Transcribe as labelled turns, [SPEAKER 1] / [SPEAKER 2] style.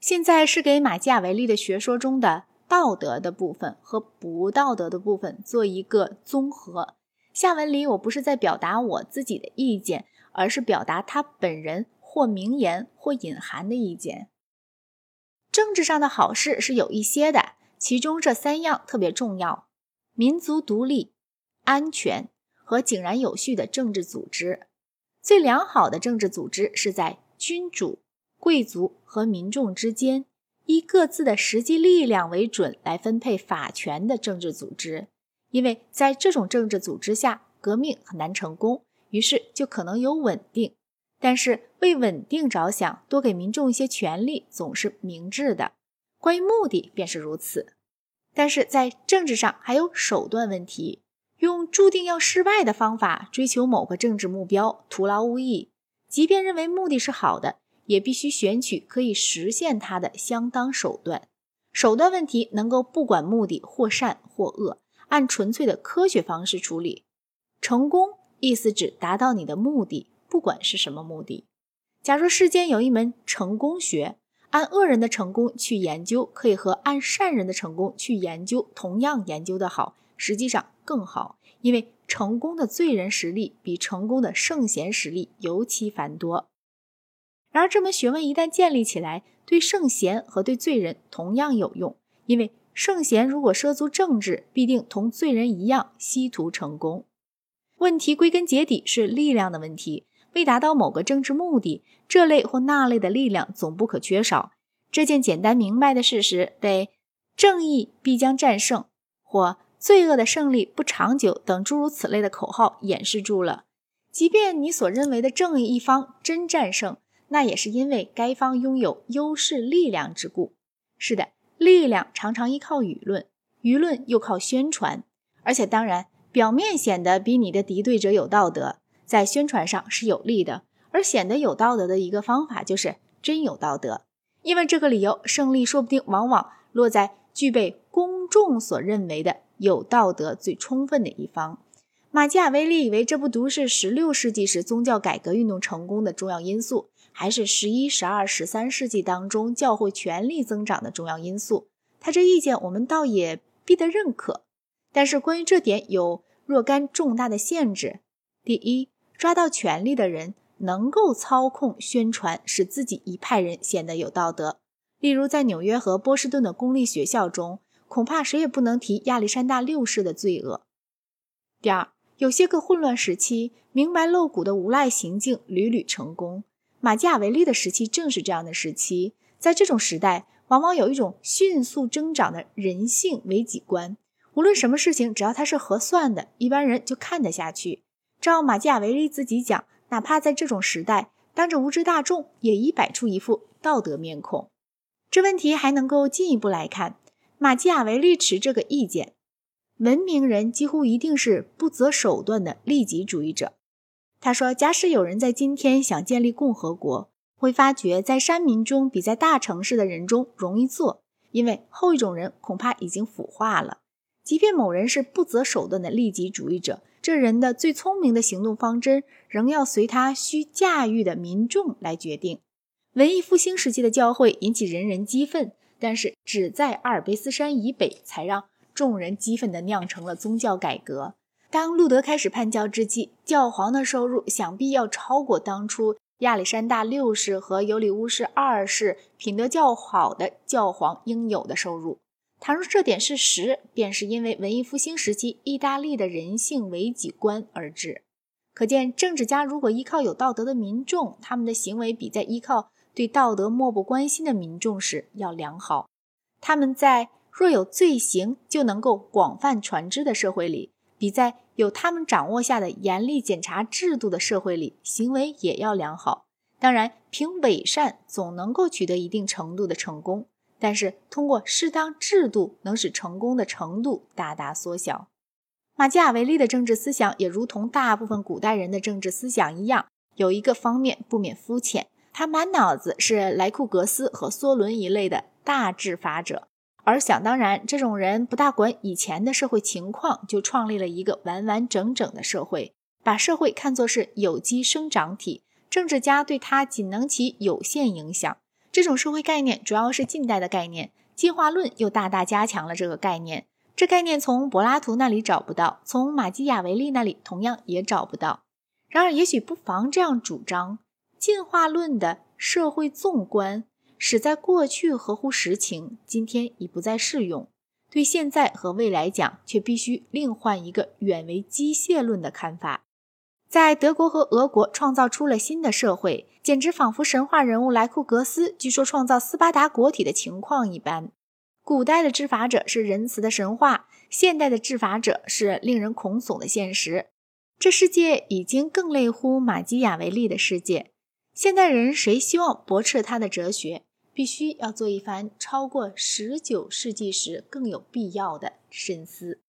[SPEAKER 1] 现在是给马基雅维利的学说中的道德的部分和不道德的部分做一个综合。下文里我不是在表达我自己的意见，而是表达他本人或名言或隐含的意见。政治上的好事是有一些的，其中这三样特别重要：民族独立、安全和井然有序的政治组织。最良好的政治组织是在君主。贵族和民众之间依各自的实际力量为准来分配法权的政治组织，因为在这种政治组织下，革命很难成功，于是就可能有稳定。但是为稳定着想，多给民众一些权利总是明智的。关于目的便是如此。但是在政治上还有手段问题，用注定要失败的方法追求某个政治目标，徒劳无益。即便认为目的是好的。也必须选取可以实现它的相当手段。手段问题能够不管目的或善或恶，按纯粹的科学方式处理。成功意思指达到你的目的，不管是什么目的。假如世间有一门成功学，按恶人的成功去研究，可以和按善人的成功去研究同样研究的好，实际上更好，因为成功的罪人实力比成功的圣贤实力尤其繁多。然而，这门学问一旦建立起来，对圣贤和对罪人同样有用。因为圣贤如果涉足政治，必定同罪人一样希图成功。问题归根结底是力量的问题。为达到某个政治目的，这类或那类的力量总不可缺少。这件简单明白的事实，被“正义必将战胜”或“罪恶的胜利不长久”等诸如此类的口号掩饰住了。即便你所认为的正义一方真战胜，那也是因为该方拥有优势力量之故。是的，力量常常依靠舆论，舆论又靠宣传。而且，当然，表面显得比你的敌对者有道德，在宣传上是有利的。而显得有道德的一个方法就是真有道德。因为这个理由，胜利说不定往往落在具备公众所认为的有道德最充分的一方。马基雅维利以为这不独是16世纪时宗教改革运动成功的重要因素。还是十一、十二、十三世纪当中教会权力增长的重要因素。他这意见我们倒也必得认可，但是关于这点有若干重大的限制。第一，抓到权力的人能够操控宣传，使自己一派人显得有道德。例如，在纽约和波士顿的公立学校中，恐怕谁也不能提亚历山大六世的罪恶。第二，有些个混乱时期，明白露骨的无赖行径屡屡成功。马基雅维利的时期正是这样的时期，在这种时代，往往有一种迅速增长的人性为己观。无论什么事情，只要它是合算的，一般人就看得下去。照马基雅维利自己讲，哪怕在这种时代，当着无知大众，也已摆出一副道德面孔。这问题还能够进一步来看，马基雅维利持这个意见：文明人几乎一定是不择手段的利己主义者。他说：“假使有人在今天想建立共和国，会发觉在山民中比在大城市的人中容易做，因为后一种人恐怕已经腐化了。即便某人是不择手段的利己主义者，这人的最聪明的行动方针仍要随他需驾驭的民众来决定。文艺复兴时期的教会引起人人激愤，但是只在阿尔卑斯山以北才让众人激愤地酿成了宗教改革。”当路德开始叛教之际，教皇的收入想必要超过当初亚历山大六世和尤里乌斯二世品德较好的教皇应有的收入。倘若这点是实，便是因为文艺复兴时期意大利的人性为己观而致。可见，政治家如果依靠有道德的民众，他们的行为比在依靠对道德漠不关心的民众时要良好。他们在若有罪行就能够广泛传知的社会里。比在有他们掌握下的严厉检查制度的社会里，行为也要良好。当然，凭伪善总能够取得一定程度的成功，但是通过适当制度，能使成功的程度大大缩小。马基雅维利的政治思想也如同大部分古代人的政治思想一样，有一个方面不免肤浅，他满脑子是莱库格斯和梭伦一类的大治法者。而想当然，这种人不大管以前的社会情况，就创立了一个完完整整的社会，把社会看作是有机生长体。政治家对他仅能起有限影响，这种社会概念主要是近代的概念，进化论又大大加强了这个概念。这概念从柏拉图那里找不到，从马基雅维利那里同样也找不到。然而，也许不妨这样主张：进化论的社会纵观，使在过去合乎实情，今天已不再适用；对现在和未来讲，却必须另换一个远为机械论的看法。在德国和俄国创造出了新的社会，简直仿佛神话人物莱库格斯据说创造斯巴达国体的情况一般。古代的治法者是仁慈的神话，现代的治法者是令人恐悚的现实。这世界已经更类乎马基雅维利的世界。现代人谁希望驳斥他的哲学，必须要做一番超过十九世纪时更有必要的深思。